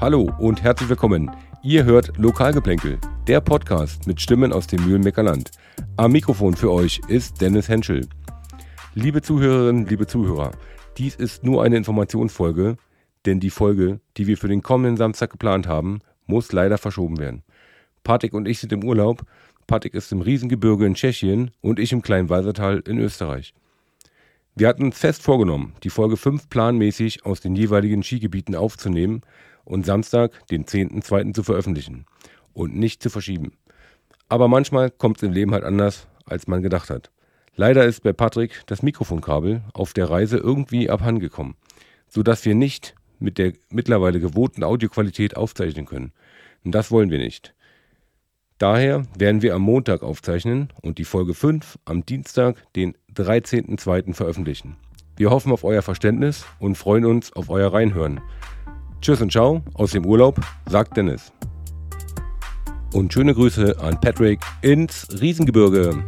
Hallo und herzlich willkommen. Ihr hört Lokalgeplänkel, der Podcast mit Stimmen aus dem Mühlenmeckerland. Am Mikrofon für euch ist Dennis Henschel. Liebe Zuhörerinnen, liebe Zuhörer, dies ist nur eine Informationsfolge, denn die Folge, die wir für den kommenden Samstag geplant haben, muss leider verschoben werden. Patrick und ich sind im Urlaub. Patrick ist im Riesengebirge in Tschechien und ich im kleinen Walsertal in Österreich. Wir hatten uns fest vorgenommen, die Folge 5 planmäßig aus den jeweiligen Skigebieten aufzunehmen und Samstag, den 10.2. zu veröffentlichen und nicht zu verschieben. Aber manchmal kommt es im Leben halt anders, als man gedacht hat. Leider ist bei Patrick das Mikrofonkabel auf der Reise irgendwie abhandengekommen, sodass wir nicht mit der mittlerweile gewohnten Audioqualität aufzeichnen können. Und das wollen wir nicht. Daher werden wir am Montag aufzeichnen und die Folge 5 am Dienstag, den 13.02. veröffentlichen. Wir hoffen auf euer Verständnis und freuen uns auf euer Reinhören. Tschüss und ciao aus dem Urlaub, sagt Dennis. Und schöne Grüße an Patrick ins Riesengebirge.